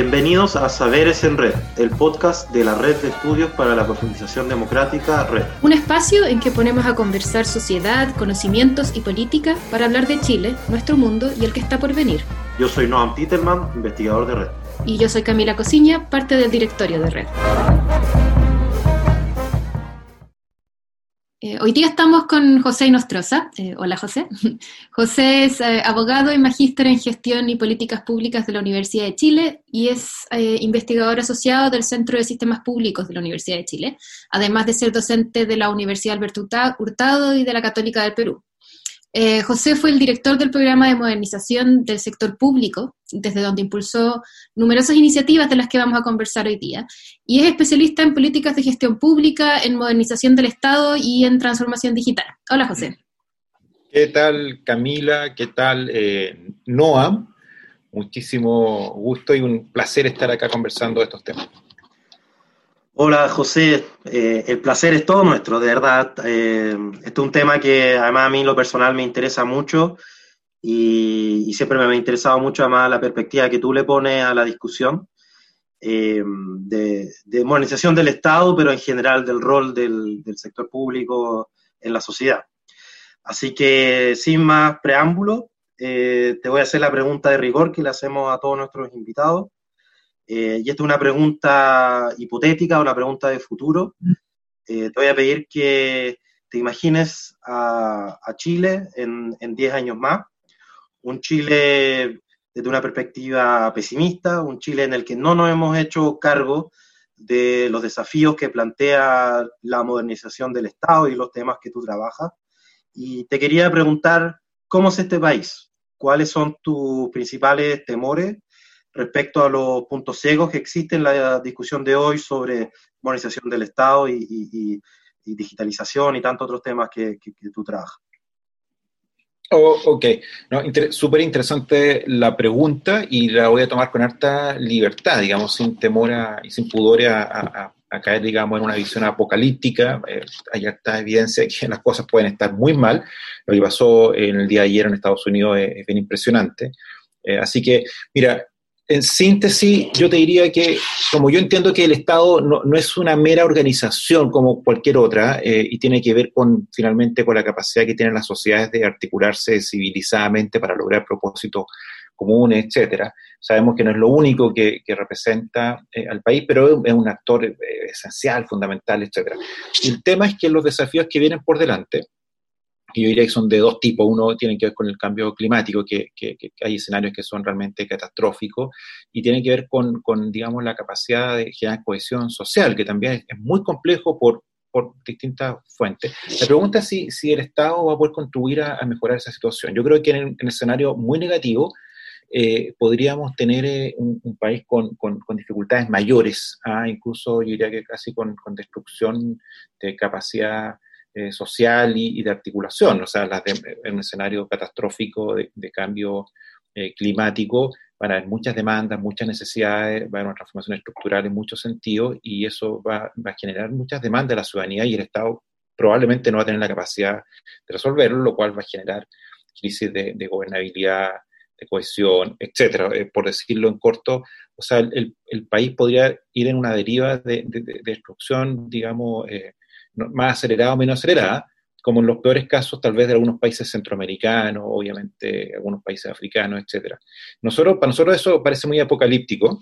Bienvenidos a Saberes en Red, el podcast de la Red de Estudios para la Profundización Democrática Red. Un espacio en que ponemos a conversar sociedad, conocimientos y política para hablar de Chile, nuestro mundo y el que está por venir. Yo soy Noam Titelman, investigador de Red. Y yo soy Camila Cosiña, parte del directorio de Red. Eh, hoy día estamos con José Inostroza. Eh, hola, José. José es eh, abogado y magíster en gestión y políticas públicas de la Universidad de Chile y es investigador asociado del Centro de Sistemas Públicos de la Universidad de Chile, además de ser docente de la Universidad Alberto Hurtado y de la Católica del Perú. Eh, José fue el director del programa de modernización del sector público, desde donde impulsó numerosas iniciativas de las que vamos a conversar hoy día, y es especialista en políticas de gestión pública, en modernización del Estado y en transformación digital. Hola, José. ¿Qué tal, Camila? ¿Qué tal, eh, Noam? Muchísimo gusto y un placer estar acá conversando de estos temas. Hola José, eh, el placer es todo nuestro, de verdad. Eh, este es un tema que además a mí lo personal me interesa mucho y, siempre me ha interesado mucho además la perspectiva que tú le pones a la discusión eh, de, modernización del Estado, pero en general del rol del, del, sector público en la sociedad. Así que sin más preámbulo, te voy a hacer la pregunta de rigor que le hacemos a todos nuestros invitados. Eh, y esta es una pregunta hipotética, una pregunta de futuro. Eh, te voy a pedir que te imagines a, Chile en, 10 años más. Un Chile desde una perspectiva pesimista, un Chile en el que no nos hemos hecho cargo de los desafíos que plantea la modernización del Estado y los temas que tú trabajas. Y te quería preguntar, ¿cómo es este país? ¿Cuáles son tus principales temores respecto a los puntos ciegos que existen en la discusión de hoy sobre modernización del Estado y, digitalización y tantos otros temas que, tú trabajas. Oh, ok, no, súper interesante la pregunta y la voy a tomar con harta libertad, digamos, sin temor y sin pudor a, caer, digamos, en una visión apocalíptica. Eh, hay harta evidencia de que las cosas pueden estar muy mal. Lo que pasó en el día de ayer en Estados Unidos es, bien impresionante. Eh, así que, mira, en síntesis, yo te diría que, como yo entiendo que el Estado no, es una mera organización como cualquier otra, eh, y tiene que ver con, finalmente, con la capacidad que tienen las sociedades de articularse civilizadamente para lograr propósitos comunes, etcétera. Sabemos que no es lo único que, representa eh, al país, pero es un actor eh, esencial, fundamental, etcétera. el tema es que los desafíos que vienen por delante, que yo diría que son de dos tipos. Uno tiene que ver con el cambio climático, que, hay escenarios que son realmente catastróficos, y tiene que ver con, digamos, la capacidad de generar cohesión social, que también es, muy complejo por, por distintas fuentes. La pregunta es si, si el Estado va a poder contribuir a, mejorar esa situación. Yo creo que en, el escenario muy negativo, eh, podríamos tener eh, un, país con, con, dificultades mayores, ¿ah? incluso yo diría que casi con, con destrucción de capacidad eh, social y, de articulación, o sea, las en un escenario catastrófico de, cambio eh, climático van a haber muchas demandas, muchas necesidades, va a haber una transformación estructural en muchos sentidos y eso va, a generar muchas demandas de la ciudadanía y el Estado probablemente no va a tener la capacidad de resolverlo, lo cual va a generar crisis de, gobernabilidad, de cohesión, etcétera. Eh, por decirlo en corto, o sea, el, país podría ir en una deriva de, destrucción, digamos, más acelerada o menos acelerada, como en los peores casos tal vez de algunos países centroamericanos, obviamente algunos países africanos, etc. Nosotros, para nosotros eso parece muy apocalíptico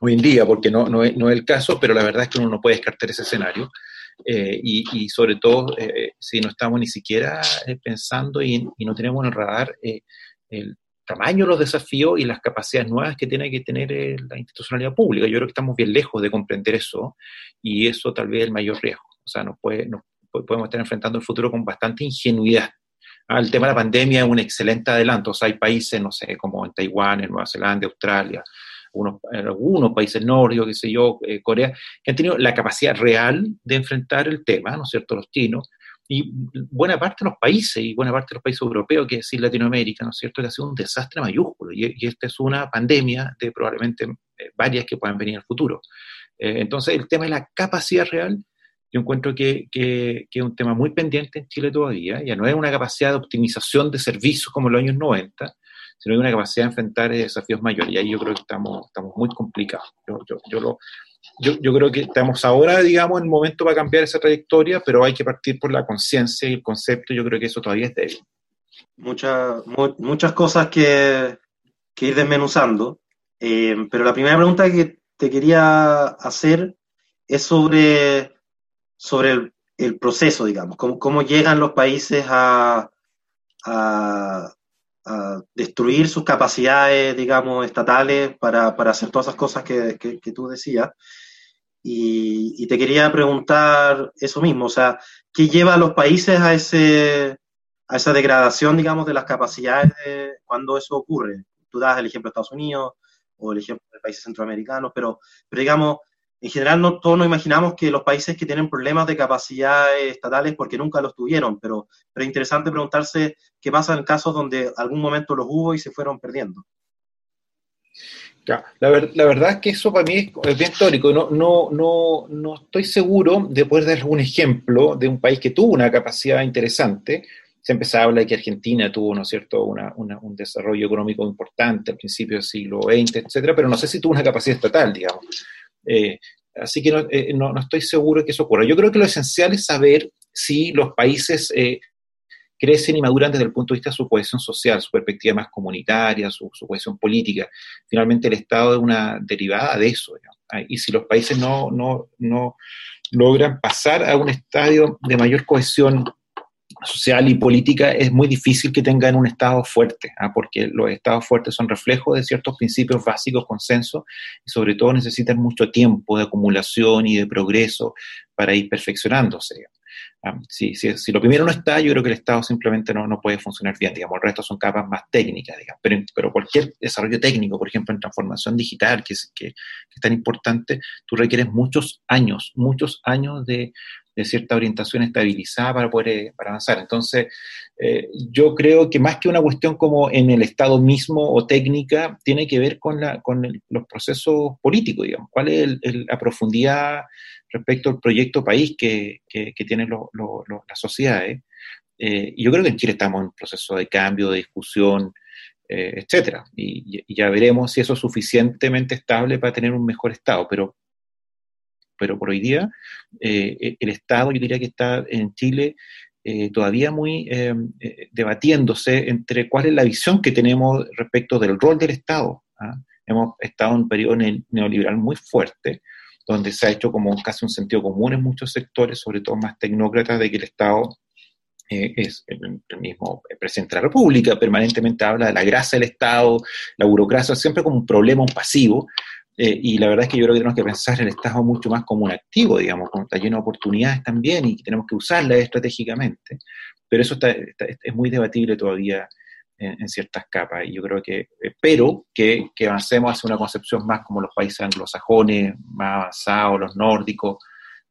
hoy en día, porque no, no, es, no es el caso, pero la verdad es que uno no puede descartar ese escenario. Eh, y, sobre todo eh, si no estamos ni siquiera eh, pensando y, y, no tenemos en el radar el tamaño de los desafíos y las capacidades nuevas que tiene que tener la institucionalidad pública. Yo creo que estamos bien lejos de comprender eso y eso tal vez es el mayor riesgo. O sea, nos, puede, podemos estar enfrentando el futuro con bastante ingenuidad. Ah, el tema de la pandemia es un excelente adelanto. O sea, hay países, no sé, como en Taiwán, en Nueva Zelanda, Australia, algunos, algunos países nórdicos, qué sé yo, eh, Corea, que han tenido la capacidad real de enfrentar el tema, ¿no es cierto?, los chinos, y buena parte de los países, y buena parte de los países europeos, que es decir, Latinoamérica, ¿no es cierto?, que ha sido un desastre mayúsculo, y, esta es una pandemia de probablemente eh, varias que puedan venir en el futuro. Eh, entonces, el tema de la capacidad real yo encuentro que, que, es un tema muy pendiente en Chile todavía, ya no es una capacidad de optimización de servicios como en los años 90, sino hay una capacidad de enfrentar desafíos mayores. Y ahí yo creo que estamos, estamos muy complicados. Yo, yo, yo, lo, yo creo que estamos ahora, digamos, en el momento para cambiar esa trayectoria, pero hay que partir por la conciencia y el concepto. Yo creo que eso todavía es débil. Muchas, muchas cosas que, que ir desmenuzando. Eh, pero la primera pregunta que te quería hacer es sobre, sobre el, proceso, digamos, cómo, cómo, llegan los países a, a, destruir sus capacidades, digamos, estatales para, para hacer todas esas cosas que, que, tú decías. Y, y, te quería preguntar eso mismo, o sea, ¿qué lleva a los países a, ese, a esa degradación, digamos, de las capacidades de, cuando eso ocurre? Tú das el ejemplo de Estados Unidos o el ejemplo de países centroamericanos, pero, pero digamos, en general todos nos imaginamos que los países que tienen problemas de capacidad estatales porque nunca los tuvieron, pero, pero es interesante preguntarse qué pasa en casos donde algún momento los hubo y se fueron perdiendo. La, ver, la, verdad es que eso para mí es, bien teórico. No, no, no, no estoy seguro de poder dar algún ejemplo de un país que tuvo una capacidad interesante. Siempre se habla de que Argentina tuvo, ¿no cierto?, un desarrollo económico importante al principio del siglo XX, etcétera, pero no sé si tuvo una capacidad estatal, digamos. Eh, así que no, eh, no, no, estoy seguro de que eso ocurra. Yo creo que lo esencial es saber si los países eh, crecen y maduran desde el punto de vista de su cohesión social, su perspectiva más comunitaria, su, cohesión política. Finalmente el Estado es una derivada de eso. Y si los países no, no, no logran pasar a un estadio de mayor cohesión social y política, es muy difícil que tengan un Estado fuerte, ¿eh? porque los Estados fuertes son reflejos de ciertos principios básicos, consenso, y sobre todo necesitan mucho tiempo de acumulación y de progreso para ir perfeccionándose. ¿eh? Si, si, si, lo primero no está, yo creo que el Estado simplemente no, no puede funcionar bien, digamos, el resto son capas más técnicas, digamos, pero, pero cualquier desarrollo técnico, por ejemplo, en transformación digital, que es, que, que es tan importante, tú requieres muchos años, muchos años de, de cierta orientación estabilizada para poder eh, para avanzar. Entonces, eh, yo creo que más que una cuestión como en el Estado mismo o técnica, tiene que ver con, la, con los procesos políticos, digamos. ¿Cuál es el, la profundidad respecto al proyecto país que, que, tienen las sociedades? Eh, y yo creo que en Chile estamos en un proceso de cambio, de discusión, eh, etcétera. Y, y, ya veremos si eso es suficientemente estable para tener un mejor Estado. Pero pero por hoy día eh, el Estado, yo diría que está en Chile eh, todavía muy eh, eh, debatiéndose entre cuál es la visión que tenemos respecto del rol del Estado. ¿ah? Hemos estado en un periodo neoliberal muy fuerte, donde se ha hecho como casi un sentido común en muchos sectores, sobre todo más tecnócratas, de que el Estado es el, el, mismo presidente de la República, permanentemente habla de la grasa del Estado, la burocracia, siempre como un problema, un pasivo, eh, y la verdad es que yo creo que tenemos que pensar el Estado mucho más como un activo, digamos, como está lleno de oportunidades también y tenemos que usarlas estratégicamente. Pero eso está, está, es muy debatible todavía en, ciertas capas. Y yo creo que espero que, que, avancemos hacia una concepción más como los países anglosajones, más avanzados, los nórdicos,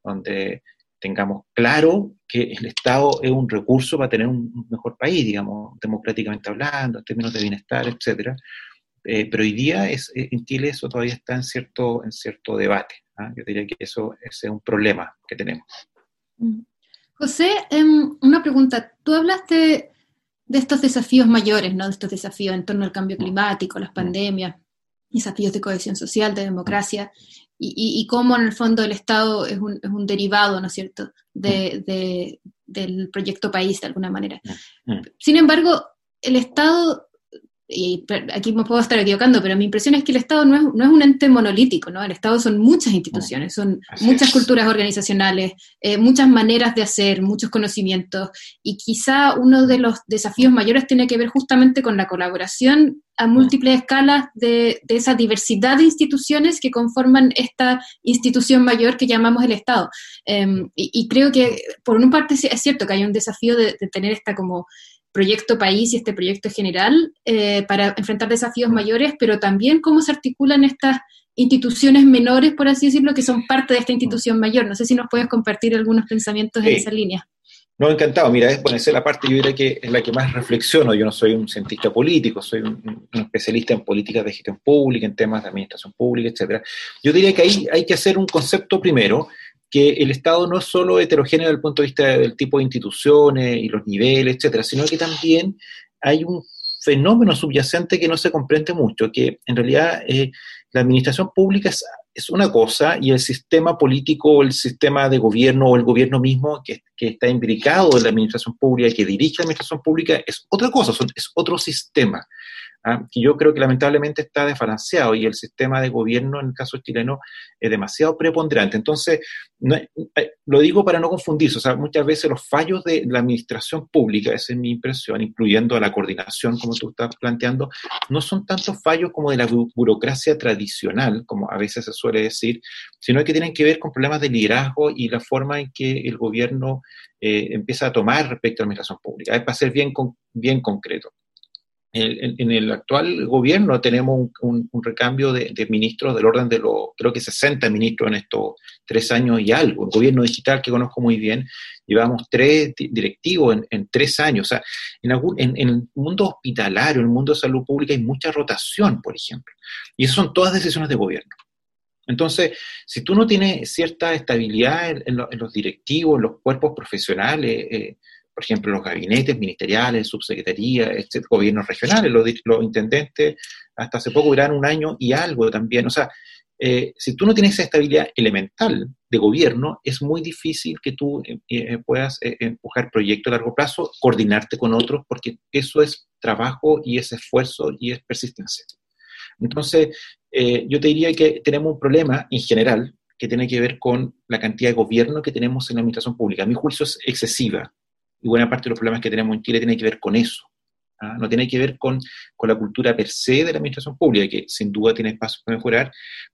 donde tengamos claro que el Estado es un recurso para tener un mejor país, digamos, democráticamente hablando, en términos de bienestar, etcétera eh, pero hoy día es, eh, en Chile eso todavía está en cierto, en cierto debate. ¿ah? Yo diría que eso ese es un problema que tenemos. Mm. José, eh, una pregunta. Tú hablaste de estos desafíos mayores, ¿no? De estos desafíos en torno al cambio mm. climático, las mm. pandemias, desafíos de cohesión social, de democracia, y, y, y cómo en el fondo el Estado es un, es un derivado, ¿no es cierto?, de, de, del proyecto país de alguna manera. Sin embargo, el Estado y aquí me puedo estar equivocando, pero mi impresión es que el Estado no es, no es un ente monolítico, ¿no? El Estado son muchas instituciones, son Así muchas es. culturas organizacionales, eh, muchas maneras de hacer, muchos conocimientos, y quizá uno de los desafíos mayores tiene que ver justamente con la colaboración a múltiples escalas de, de esa diversidad de instituciones que conforman esta institución mayor que llamamos el Estado. Eh, y, y, creo que, por una parte, es cierto que hay un desafío de, de tener esta como proyecto país y este proyecto general eh, para enfrentar desafíos mayores, pero también cómo se articulan estas instituciones menores, por así decirlo, que son parte de esta institución mayor. No sé si nos puedes compartir algunos pensamientos sí. en esa línea. No, encantado. Mira, es, bueno, esa es la parte, yo diría que es la que más reflexiono. Yo no soy un cientista político, soy un, un especialista en políticas de gestión pública, en temas de administración pública, etcétera. Yo diría que ahí hay que hacer un concepto primero, que el Estado no es solo heterogéneo desde el punto de vista del tipo de instituciones y los niveles, etcétera, sino que también hay un fenómeno subyacente que no se comprende mucho, que en realidad eh, la administración pública es, una cosa y el sistema político el sistema de gobierno o el gobierno mismo que, que, está imbricado en la administración pública y que dirige la administración pública es otra cosa, es otro sistema. ¿Ah? que yo creo que lamentablemente está desbalanceado y el sistema de gobierno en el caso chileno es demasiado preponderante. Entonces, eh, lo digo para no confundirse, o sea, muchas veces los fallos de la administración pública, esa es mi impresión, incluyendo la coordinación, como tú estás planteando, no son tantos fallos como de la burocracia tradicional, como a veces se suele decir, sino que tienen que ver con problemas de liderazgo y la forma en que el gobierno eh, empieza a tomar respecto a la administración pública. Es para ser bien, bien concreto en, el actual gobierno tenemos un, recambio de, ministros del orden de los, creo que 60 ministros en estos tres años y algo. El gobierno digital que conozco muy bien, llevamos tres directivos en, tres años. O sea, en, en, el mundo hospitalario, en el mundo de salud pública hay mucha rotación, por ejemplo. Y esas son todas decisiones de gobierno. Entonces, si tú no tienes cierta estabilidad en, los directivos, en los cuerpos profesionales, eh, por ejemplo, los gabinetes ministeriales, subsecretarías, este, gobiernos regionales, los, intendentes, hasta hace poco eran un año y algo también. O sea, eh, si tú no tienes esa estabilidad elemental de gobierno, es muy difícil que tú eh, eh, puedas empujar proyectos a largo plazo, coordinarte con otros, porque eso es trabajo y es esfuerzo y es persistencia. Entonces, yo te diría que tenemos un problema en general que tiene que ver con la cantidad de gobierno que tenemos en la administración pública. A mi juicio es excesiva y buena parte de los problemas que tenemos en Chile tiene que ver con eso. ¿ah? No tiene que ver con, con, la cultura per se de la administración pública, que sin duda tiene espacio para mejorar,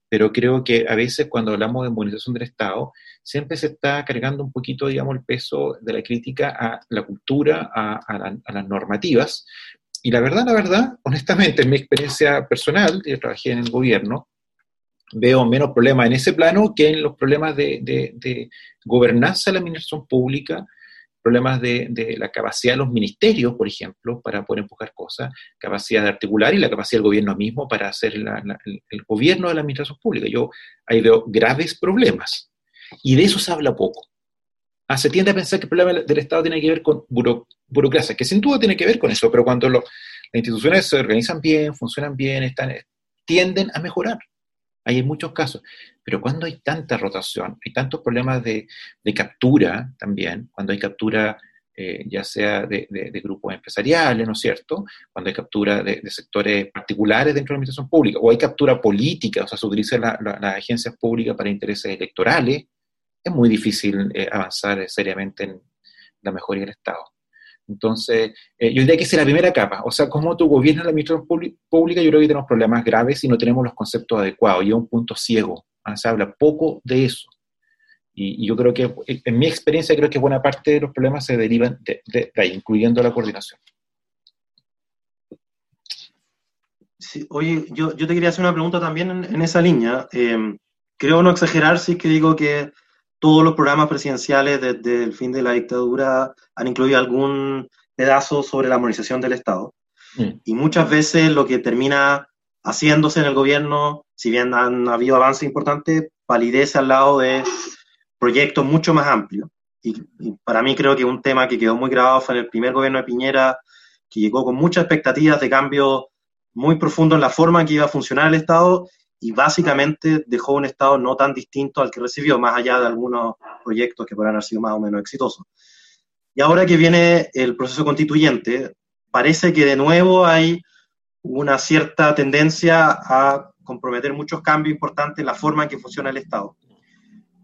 pero creo que a veces cuando hablamos de modernización del Estado, siempre se está cargando un poquito, digamos, el peso de la crítica a la cultura, a, a, las normativas. Y la verdad, la verdad, honestamente, en mi experiencia personal, yo trabajé en el gobierno, veo menos problemas en ese plano que en los problemas de, de, de gobernanza de la administración pública, problemas de, la capacidad de los ministerios, por ejemplo, para poder empujar cosas, capacidad de articular y la capacidad del gobierno mismo para hacer el, gobierno de la administración pública. Yo ahí veo graves problemas y de eso se habla poco. Ah, se tiende a pensar que el problema del Estado tiene que ver con burocracia, que sin duda tiene que ver con eso, pero cuando las instituciones se organizan bien, funcionan bien, están, tienden a mejorar. Hay muchos casos. Pero cuando hay tanta rotación, hay tantos problemas de, captura también, cuando hay captura eh, ya sea de, grupos empresariales, ¿no es cierto? Cuando hay captura de, sectores particulares dentro de la administración pública, o hay captura política, o sea, se utilizan las agencias públicas para intereses electorales, es muy difícil eh, avanzar seriamente en la mejoría del Estado. Entonces, eh, yo diría que esa es la primera capa. O sea, como tú gobiernas la administración pública, yo creo que tenemos problemas graves y no tenemos los conceptos adecuados. Y es un punto ciego. ¿ah? Se habla poco de eso. Y, yo creo que, en mi experiencia, creo que buena parte de los problemas se derivan de, ahí, incluyendo la coordinación. Oye, yo, yo, te quería hacer una pregunta también en, esa línea. Eh, creo no exagerar si es que digo que todos los programas presidenciales desde el fin de la dictadura han incluido algún pedazo sobre la armonización del Estado. Mm. Y muchas veces lo que termina haciéndose en el gobierno, si bien han habido avances importantes, palidece al lado de proyectos mucho más amplios. Y, para mí creo que un tema que quedó muy grabado fue en el primer gobierno de Piñera, que llegó con muchas expectativas de cambio muy profundo en la forma en que iba a funcionar el Estado y básicamente dejó un Estado no tan distinto al que recibió, más allá de algunos proyectos que podrán haber sido más o menos exitosos. Y ahora que viene el proceso constituyente, parece que de nuevo hay una cierta tendencia a comprometer muchos cambios importantes en la forma en que funciona el Estado.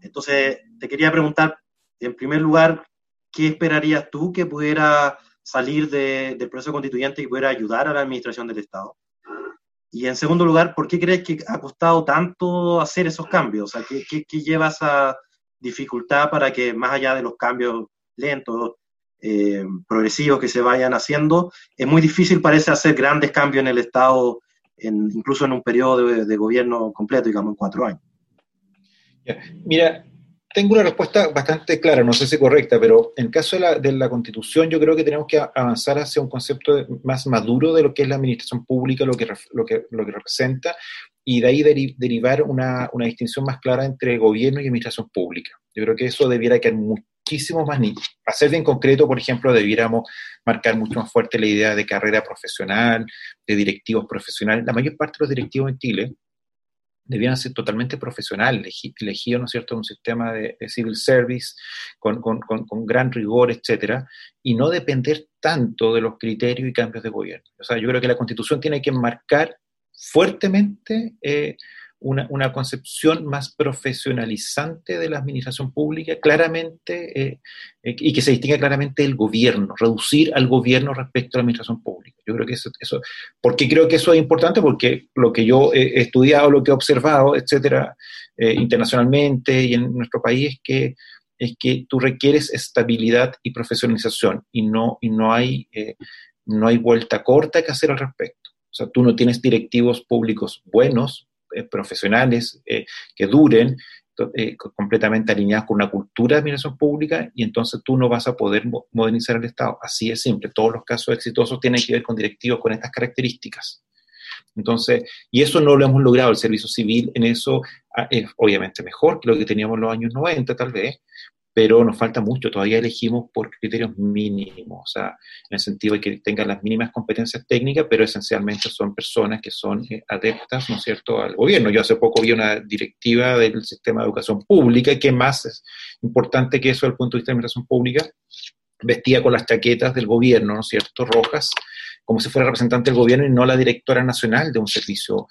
Entonces, te quería preguntar, en primer lugar, ¿qué esperarías tú que pudiera salir del proceso constituyente y pudiera ayudar a la administración del Estado? Y en segundo lugar, ¿por qué crees que ha costado tanto hacer esos cambios? O sea, ¿qué, lleva esa dificultad para que más allá de los cambios lentos, eh, progresivos que se vayan haciendo, es muy difícil parece hacer grandes cambios en el Estado, incluso en un periodo de, de gobierno completo, digamos, en cuatro años? Mira, tengo una respuesta bastante clara, no sé si correcta, pero en caso de la, constitución yo creo que tenemos que avanzar hacia un concepto más maduro de lo que es la administración pública, lo que, lo lo que representa, y de ahí derivar una, distinción más clara entre gobierno y administración pública. Yo creo que eso debiera quedar muchísimo más nicho. Para ser bien concreto, por ejemplo, debiéramos marcar mucho más fuerte la idea de carrera profesional, de directivos profesionales. La mayor parte de los directivos en Chile debían ser totalmente profesionales, elegidos, ¿no es cierto?, un sistema de, civil service con, con, con, gran rigor, etcétera, y no depender tanto de los criterios y cambios de gobierno. O sea, yo creo que la Constitución tiene que marcar fuertemente eh, una, una, concepción más profesionalizante de la administración pública, claramente, eh, eh, y que se distinga claramente del gobierno, reducir al gobierno respecto a la administración pública. Yo creo que eso, eso porque creo que eso es importante, porque lo que yo he estudiado, lo que he observado, etcétera, eh, internacionalmente y en nuestro país, es que es que tú requieres estabilidad y profesionalización y no, y no, hay, no hay vuelta corta que hacer al respecto. O sea, tú no tienes directivos públicos buenos, eh, profesionales eh, que duren, eh, completamente alineados con una cultura de administración pública y entonces tú no vas a poder modernizar el Estado. Así es simple. Todos los casos exitosos tienen que ver con directivos con estas características. Entonces, y eso no lo hemos logrado. El servicio civil en eso ah, es obviamente mejor que lo que teníamos en los años 90, tal vez, pero nos falta mucho, todavía elegimos por criterios mínimos, o sea, en el sentido de que tengan las mínimas competencias técnicas, pero esencialmente son personas que son eh, adeptas, ¿no es cierto?, al gobierno. Yo hace poco vi una directiva del sistema de educación pública, y que más es importante que eso desde el punto de vista de la administración pública, vestía con las chaquetas del gobierno, ¿no es cierto?, rojas, como si fuera representante del gobierno y no la directora nacional de un servicio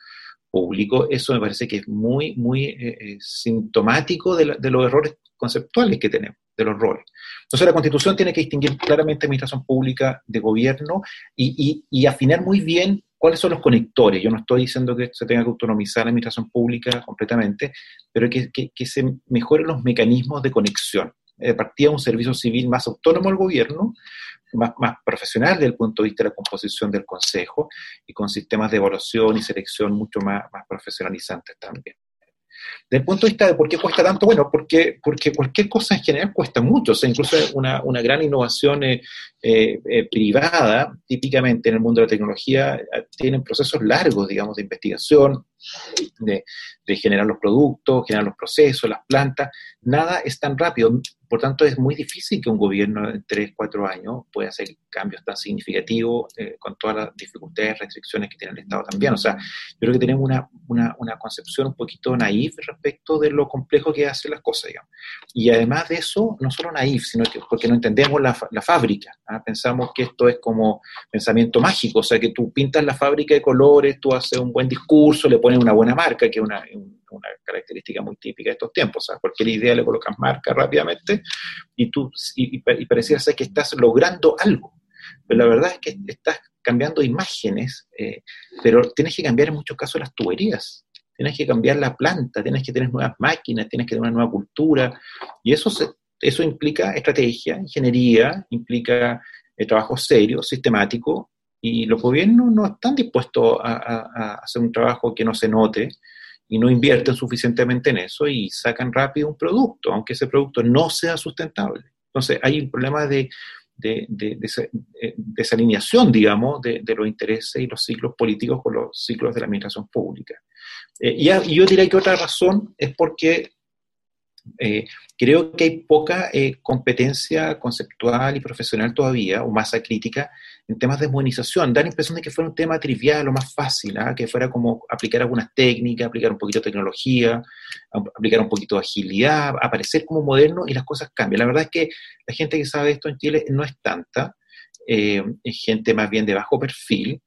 público, eso me parece que es muy, muy eh, eh, sintomático de, de, los errores conceptuales que tenemos, de los roles. Entonces la Constitución tiene que distinguir claramente administración pública de gobierno y, y, afinar muy bien cuáles son los conectores. Yo no estoy diciendo que se tenga que autonomizar la administración pública completamente, pero que, que, que se mejoren los mecanismos de conexión. De partida un servicio civil más autónomo al gobierno, más, más profesional desde el punto de vista de la composición del Consejo y con sistemas de evaluación y selección mucho más, más profesionalizantes también. Desde el punto de vista de por qué cuesta tanto, bueno, porque, porque cualquier cosa en general cuesta mucho, o sea, incluso una, una gran innovación eh, eh, eh, privada, típicamente en el mundo de la tecnología, tienen procesos largos, digamos, de investigación, de, de generar los productos, generar los procesos, las plantas, nada es tan rápido. Por tanto, es muy difícil que un gobierno en tres, cuatro años pueda hacer cambios tan significativos eh, con todas las dificultades, restricciones que tiene el Estado también. O sea, yo creo que tenemos una, una, concepción un poquito naif respecto de lo complejo que es hacer las cosas, digamos. Y además de eso, no solo naif, sino que porque no entendemos la, la fábrica. ¿ah? Pensamos que esto es como pensamiento mágico, o sea, que tú pintas la fábrica de colores, tú haces un buen discurso, le pones una buena marca, que es una, una característica muy típica de estos tiempos. O sea, cualquier idea le colocas marca rápidamente y tú y, y pareciera ser que estás logrando algo. Pero la verdad es que estás cambiando imágenes, eh, pero tienes que cambiar en muchos casos las tuberías. Tienes que cambiar la planta, tienes que tener nuevas máquinas, tienes que tener una nueva cultura. Y eso, eso implica estrategia, ingeniería, implica eh, trabajo serio, sistemático, y los gobiernos no están dispuestos a, a, hacer un trabajo que no se note, y no invierten suficientemente en eso y sacan rápido un producto, aunque ese producto no sea sustentable. Entonces hay un problema de, de desalineación, digamos, de, los intereses y los ciclos políticos con los ciclos de la administración pública. Eh, y, yo diría que otra razón es porque eh, creo que hay poca eh, competencia conceptual y profesional todavía, o masa crítica, en temas de modernización. Da la impresión de que fuera un tema trivial o más fácil, ¿ah? que fuera como aplicar algunas técnicas, aplicar un poquito de tecnología, aplicar un poquito de agilidad, aparecer como moderno y las cosas cambian. La verdad es que la gente que sabe esto en Chile no es tanta, eh, es gente más bien de bajo perfil,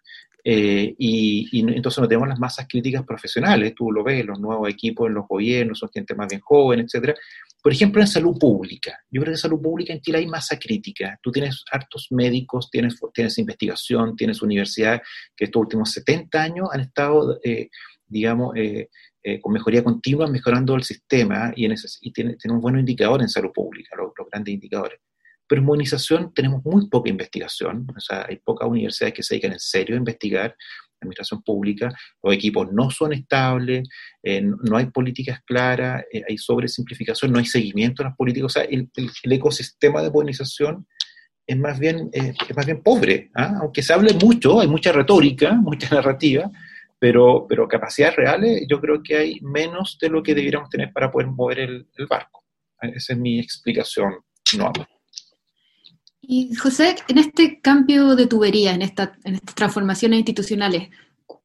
eh, y, entonces no tenemos las masas críticas profesionales, tú lo ves, los nuevos equipos en los gobiernos son gente más bien joven, etcétera. Por ejemplo, en salud pública. Yo creo que en salud pública en Chile hay masa crítica. Tú tienes hartos médicos, tienes, tienes investigación, tienes universidades que estos últimos 70 años han estado, eh, digamos, eh, con mejoría continua, mejorando el sistema y, tiene, un buen indicador en salud pública, los grandes indicadores. Pero en modernización tenemos muy poca investigación, o sea, hay pocas universidades que se dedican en serio a investigar administración pública, los equipos no son estables, eh, no hay políticas claras, eh, hay sobresimplificación, no hay seguimiento en las políticas, o sea, el, ecosistema de modernización es más bien, eh, es más bien pobre, ¿ah? aunque se hable mucho, hay mucha retórica, mucha narrativa, pero, pero capacidades reales yo creo que hay menos de lo que debiéramos tener para poder mover el, barco. Esa es mi explicación no. Y José, en este cambio de tubería, en, esta, en estas transformaciones institucionales,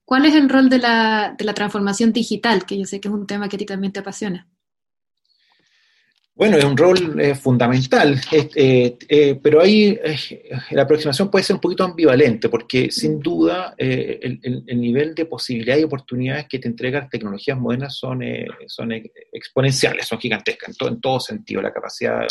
¿cuál es el rol de la, de la transformación digital? Que yo sé que es un tema que a ti también te apasiona. Bueno, es un rol eh, fundamental, eh, eh, pero ahí la aproximación puede ser un poquito ambivalente, porque sin duda el, nivel de posibilidades y oportunidades que te entregan tecnologías modernas son, son exponenciales, son gigantescas en todo, en todo sentido, la capacidad de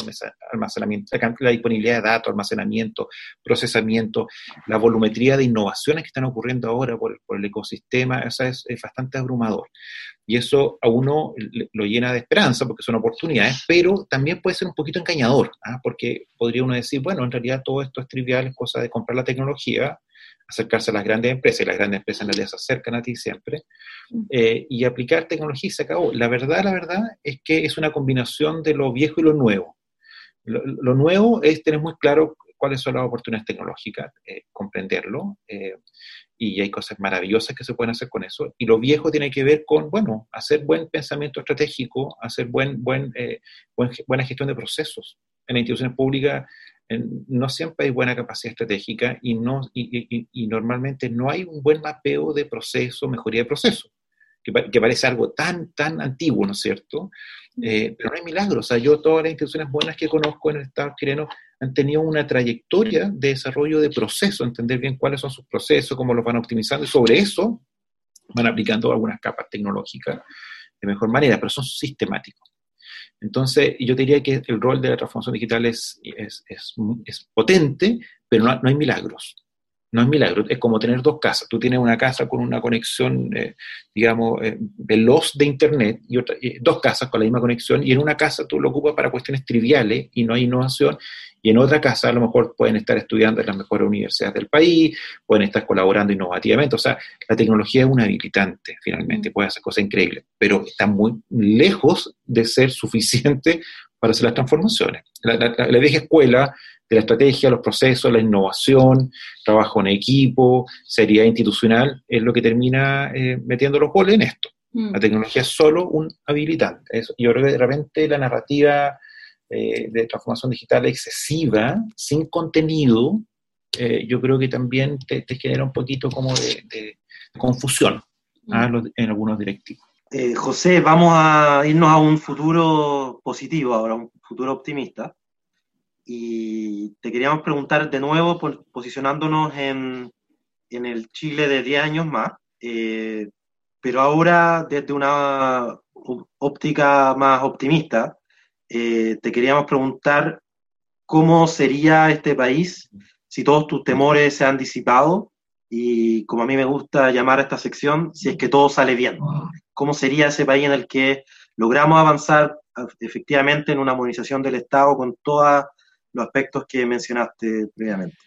almacenamiento, la, disponibilidad de datos, almacenamiento, procesamiento, la volumetría de innovaciones que están ocurriendo ahora por, el ecosistema, o es bastante abrumador y eso a uno lo llena de esperanza porque son oportunidades, pero también puede ser un poquito engañador, ¿ah? porque podría uno decir, bueno, en realidad todo esto es trivial, es cosa de comprar la tecnología, acercarse a las grandes empresas, y las grandes empresas en realidad se acercan a ti siempre, eh, y aplicar tecnología y se acabó. La verdad, la verdad es que es una combinación de lo viejo y lo nuevo. Lo, nuevo es tener muy claro cuáles son las oportunidades tecnológicas, eh, comprenderlo, eh, y hay cosas maravillosas que se pueden hacer con eso. Y lo viejo tiene que ver con, bueno, hacer buen pensamiento estratégico, hacer buen, buen, eh, buena gestión de procesos. En las instituciones públicas no siempre hay buena capacidad estratégica y, no, y, y, normalmente no hay un buen mapeo de proceso, mejoría de proceso, que, que parece algo tan, tan antiguo, ¿no es cierto? Eh, pero no hay milagros. O sea, yo todas las instituciones buenas que conozco en el Estado chileno han tenido una trayectoria de desarrollo de procesos, entender bien cuáles son sus procesos, cómo los van optimizando, y sobre eso van aplicando algunas capas tecnológicas de mejor manera, pero son sistemáticos. Entonces, yo diría que el rol de la transformación digital es, es, es, potente, pero no, no hay milagros no es milagro, es como tener dos casas. Tú tienes una casa con una conexión, eh, digamos, eh, veloz de Internet y otra, dos casas con la misma conexión y en una casa tú lo ocupas para cuestiones triviales y no hay innovación y en otra casa a lo mejor pueden estar estudiando en las mejores universidades del país, pueden estar colaborando innovativamente. O sea, la tecnología es un habilitante finalmente, mm. puede hacer cosas increíbles, pero está muy lejos de ser suficiente para hacer las transformaciones. La, la vieja escuela de la estrategia, los procesos, la innovación, trabajo en equipo, seriedad institucional, es lo que termina eh, metiendo los goles en esto. Mm. La tecnología es solo un habilitante. yo creo que de repente la narrativa eh, de transformación digital excesiva, sin contenido, eh, yo creo que también te, genera un poquito como de, confusión ¿ah? mm. en algunos directivos. José, vamos a irnos a un futuro positivo ahora, un futuro optimista. Y te queríamos preguntar de nuevo, posicionándonos en, en el Chile de 10 años más, eh, pero ahora desde una óptica más optimista, eh, te queríamos preguntar cómo sería este país si todos tus temores se han disipado y como a mí me gusta llamar a esta sección, si es que todo sale bien. ¿Cómo sería ese país en el que logramos avanzar efectivamente en una modernización del Estado con todas los aspectos que mencionaste previamente.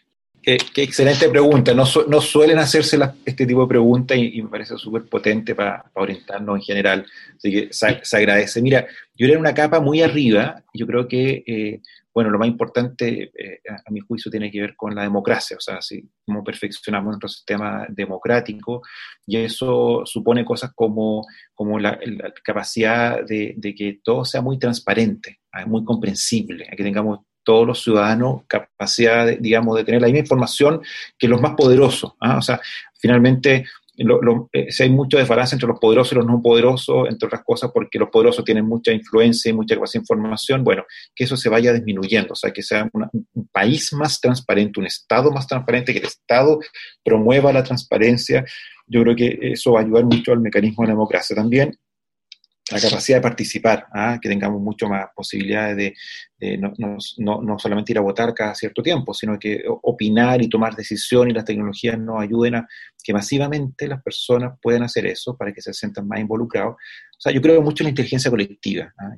Qué, excelente pregunta. No, no suelen hacerse este tipo de preguntas y, me parece súper potente para, orientarnos en general. Así que se, agradece. Mira, yo era una capa muy arriba. Yo creo que, eh, bueno, lo más importante eh, a, mi juicio tiene que ver con la democracia, o sea, si, cómo perfeccionamos nuestro sistema democrático. Y eso supone cosas como, como la, capacidad de, de, que todo sea muy transparente, muy comprensible, que tengamos todos los ciudadanos capacidad, de, digamos, de tener la misma información que los más poderosos. ¿ah? O sea, finalmente, eh, si hay mucho desbalance entre los poderosos y los no poderosos, entre otras cosas porque los poderosos tienen mucha influencia y mucha información, bueno, que eso se vaya disminuyendo, o sea, que sea un país más transparente, un Estado más transparente, que el Estado promueva la transparencia. Yo creo que eso va a ayudar mucho al mecanismo de la democracia. También la capacidad de participar, ¿ah? que tengamos mucho más posibilidades de, no, no, solamente ir a votar cada cierto tiempo, sino que opinar y tomar decisiones y las tecnologías nos ayuden a que masivamente las personas puedan hacer eso para que se sientan más involucrados. O sea, yo creo mucho en la inteligencia colectiva. ¿ah?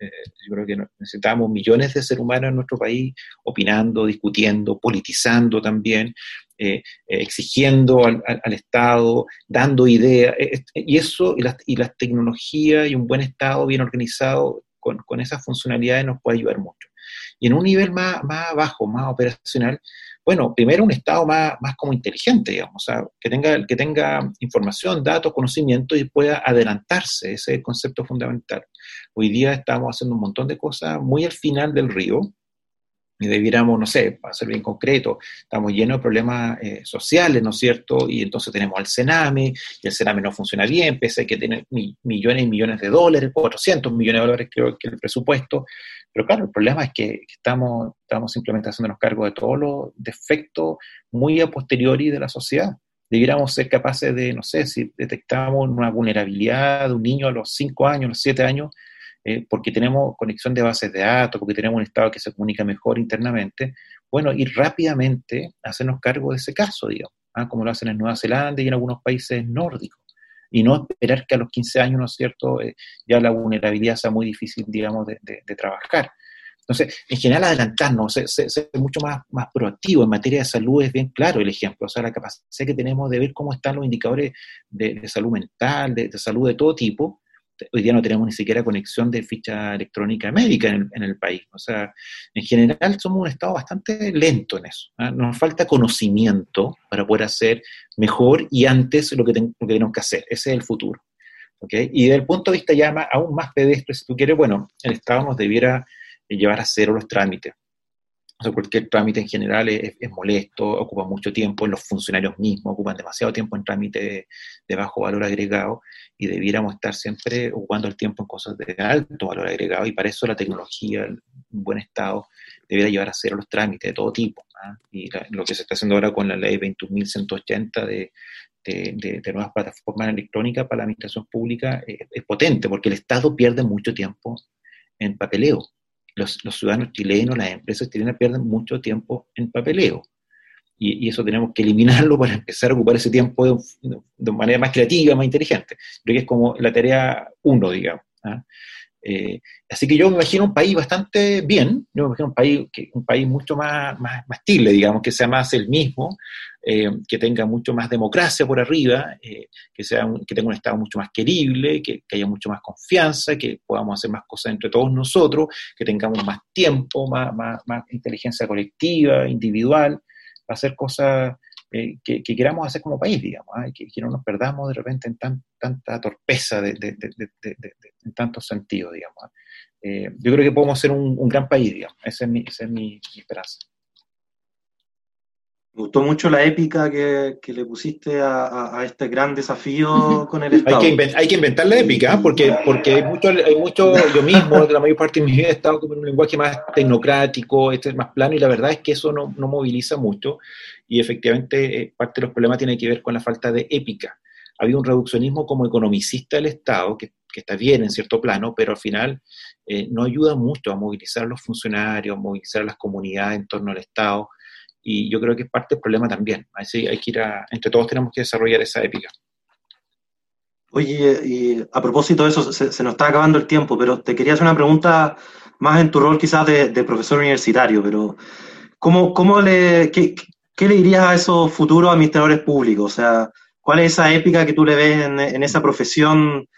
Eh, yo, creo que necesitamos millones de seres humanos en nuestro país opinando, discutiendo, politizando también, eh, eh, exigiendo al, Estado, dando ideas, eh, y eso, y las, y tecnologías y un buen Estado bien organizado con, con, esas funcionalidades nos puede ayudar mucho. Y en un nivel más, más bajo, más operacional, bueno, primero un Estado más, más como inteligente, digamos, o sea, que tenga, que tenga información, datos, conocimiento y pueda adelantarse, ese es el concepto fundamental. Hoy día estamos haciendo un montón de cosas muy al final del río, y debiéramos, no sé, para ser bien concreto, estamos llenos de problemas eh, sociales, ¿no es cierto? Y entonces tenemos al Sename, y el Sename no funciona bien, pese a que tiene millones y millones de dólares, 400 millones de dólares creo que el presupuesto. Pero claro, el problema es que estamos, estamos simplemente haciéndonos cargo de todos los defectos muy a posteriori de la sociedad. Debiéramos ser capaces de, no sé, si detectamos una vulnerabilidad de un niño a los 5 años, a los 7 años, eh, porque tenemos conexión de bases de datos, porque tenemos un Estado que se comunica mejor internamente, bueno, ir rápidamente a hacernos cargo de ese caso, digamos, ¿ah? como lo hacen en Nueva Zelanda y en algunos países nórdicos. Y no esperar que a los 15 años, ¿no es cierto?, eh, ya la vulnerabilidad sea muy difícil, digamos, de, trabajar. Entonces, en general, adelantarnos, ser, mucho más, más proactivo en materia de salud es bien claro el ejemplo, o sea, la capacidad que tenemos de ver cómo están los indicadores de, salud mental, de, salud de todo tipo, hoy día no tenemos ni siquiera conexión de ficha electrónica médica en el, país. O sea, en general somos un Estado bastante lento en eso. ¿ah? Nos falta conocimiento para poder hacer mejor y antes lo que, tenemos que hacer. Ese es el futuro. ¿okay? Y desde el punto de vista ya aún más pedestre, si tú quieres, bueno, el Estado nos debiera llevar a cero los trámites porque el trámite en general es, molesto, ocupa mucho tiempo, los funcionarios mismos ocupan demasiado tiempo en trámite de, bajo valor agregado y debiéramos estar siempre ocupando el tiempo en cosas de alto valor agregado y para eso la tecnología, en buen estado, debiera llevar a cero los trámites de todo tipo. ¿ah? Y lo que se está haciendo ahora con la ley 21.180 de, de, nuevas plataformas electrónicas para la administración pública es potente porque el Estado pierde mucho tiempo en papeleo los, ciudadanos chilenos, las empresas chilenas pierden mucho tiempo en papeleo. Y, eso tenemos que eliminarlo para empezar a ocupar ese tiempo de, manera más creativa, más inteligente. Creo que es como la tarea uno, digamos. ¿ah? Eh, así que yo me imagino un país bastante bien, yo me imagino un país, que, un país mucho más, más, más digamos, que sea más el mismo, eh, que tenga mucho más democracia por arriba, eh, que, sea que tenga un Estado mucho más querible, que, haya mucho más confianza, que podamos hacer más cosas entre todos nosotros, que tengamos más tiempo, más, más, más inteligencia colectiva, individual, para hacer cosas eh, que, queramos hacer como país, digamos, ¿ah? que, no nos perdamos de repente en tan, tanta torpeza de, en tantos sentidos, digamos. ¿ah? yo creo que podemos ser un, gran país, digamos, esa es mi, esa es mi esperanza. Me gustó mucho la épica que, le pusiste a, este gran desafío con el Estado. Hay que, inventar la épica, ¿eh? porque, porque hay mucho, hay mucho, yo mismo, la mayor parte de mi vida he estado con un lenguaje más tecnocrático, este es más plano, y la verdad es que eso no, moviliza mucho, y efectivamente eh, parte de los problemas tiene que ver con la falta de épica. Había un reduccionismo como economicista del Estado, que, está bien en cierto plano, pero al final eh, no ayuda mucho a movilizar a los funcionarios, a movilizar a las comunidades en torno al Estado, y yo creo que es parte del problema también. Así hay que ir a, entre todos tenemos que desarrollar esa épica. Oye, y a propósito de eso, se, nos está acabando el tiempo, pero te quería hacer una pregunta más en tu rol quizás de, profesor universitario, pero ¿cómo, cómo le, qué, qué, le dirías a esos futuros administradores públicos? O sea, ¿cuál es esa épica que tú le ves en, en esa profesión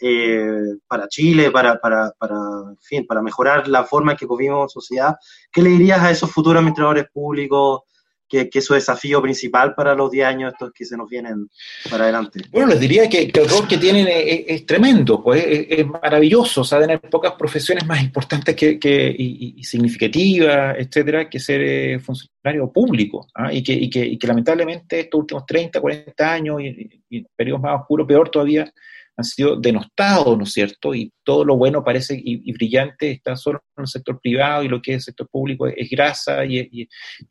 eh, para Chile, para, para, para, fin, para mejorar la forma en que vivimos sociedad. ¿Qué le dirías a esos futuros administradores públicos que, que es su desafío principal para los 10 años estos que se nos vienen para adelante? Bueno, les diría que, el rol que tienen es, tremendo, pues es, maravilloso, o sea, tener pocas profesiones más importantes que, que y, significativas, etcétera, que ser eh, funcionario público, ¿ah? y, que, y, que, y, que, lamentablemente estos últimos 30, 40 años y, y periodos más oscuros, peor todavía, han sido denostados, ¿no es cierto? Y todo lo bueno parece y, brillante está solo en el sector privado y lo que es el sector público es, grasa y,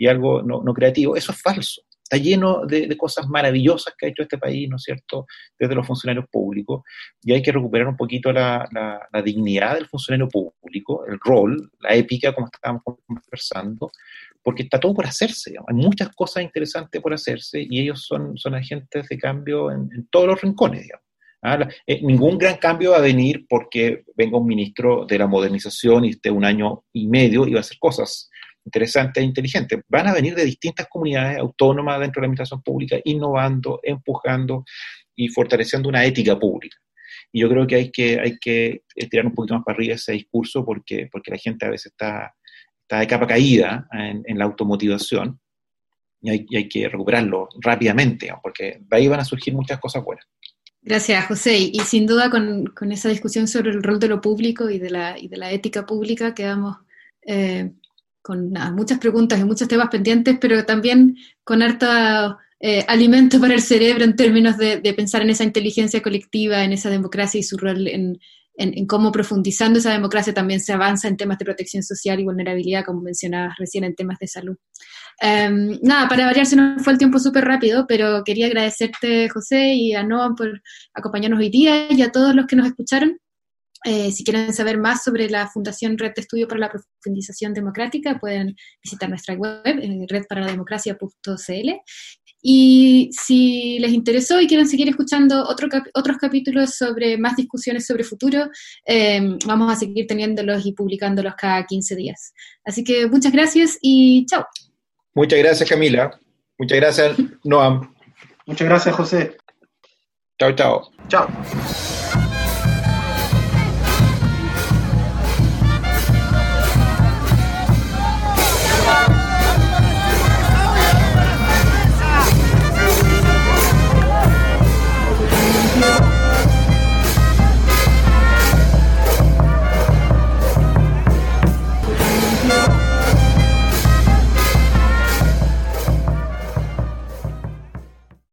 algo no, creativo. Eso es falso. Está lleno de, cosas maravillosas que ha hecho este país, ¿no es cierto?, desde los funcionarios públicos. Y hay que recuperar un poquito la, dignidad del funcionario público, el rol, la épica, como estábamos conversando, porque está todo por hacerse. Hay muchas cosas interesantes por hacerse y ellos son, son agentes de cambio en, en todos los rincones, digamos. Ah, eh, ningún gran cambio va a venir porque venga un ministro de la modernización y esté un año y medio y va a hacer cosas interesantes e inteligentes. Van a venir de distintas comunidades autónomas dentro de la administración pública, innovando, empujando y fortaleciendo una ética pública. Y yo creo que hay que, hay que tirar un poquito más para arriba ese discurso porque, porque la gente a veces está, está de capa caída en, la automotivación y hay, y hay, que recuperarlo rápidamente, porque de ahí van a surgir muchas cosas buenas. Gracias, José. Y, sin duda con, esa discusión sobre el rol de lo público y de la, y de la ética pública quedamos eh, con muchas preguntas y muchos temas pendientes, pero también con harto eh, alimento para el cerebro en términos de, pensar en esa inteligencia colectiva, en esa democracia y su rol en, cómo profundizando esa democracia también se avanza en temas de protección social y vulnerabilidad, como mencionabas recién en temas de salud. Em, nada, para variar se nos fue el tiempo súper rápido, pero quería agradecerte, José, y a Noam por acompañarnos hoy día y a todos los que nos escucharon. Eh, si quieren saber más sobre la Fundación Red de Estudio para la Profundización Democrática, pueden visitar nuestra web, en redparalademocracia.cl. Y si les interesó y quieren seguir escuchando otros capítulos sobre más discusiones sobre futuro, em, vamos a seguir teniéndolos y publicándolos cada 15 días. Así que muchas gracias y chao. Muchas gracias, Camila. Muchas gracias, Noam. Muchas gracias, José. Chao, chao. Chao.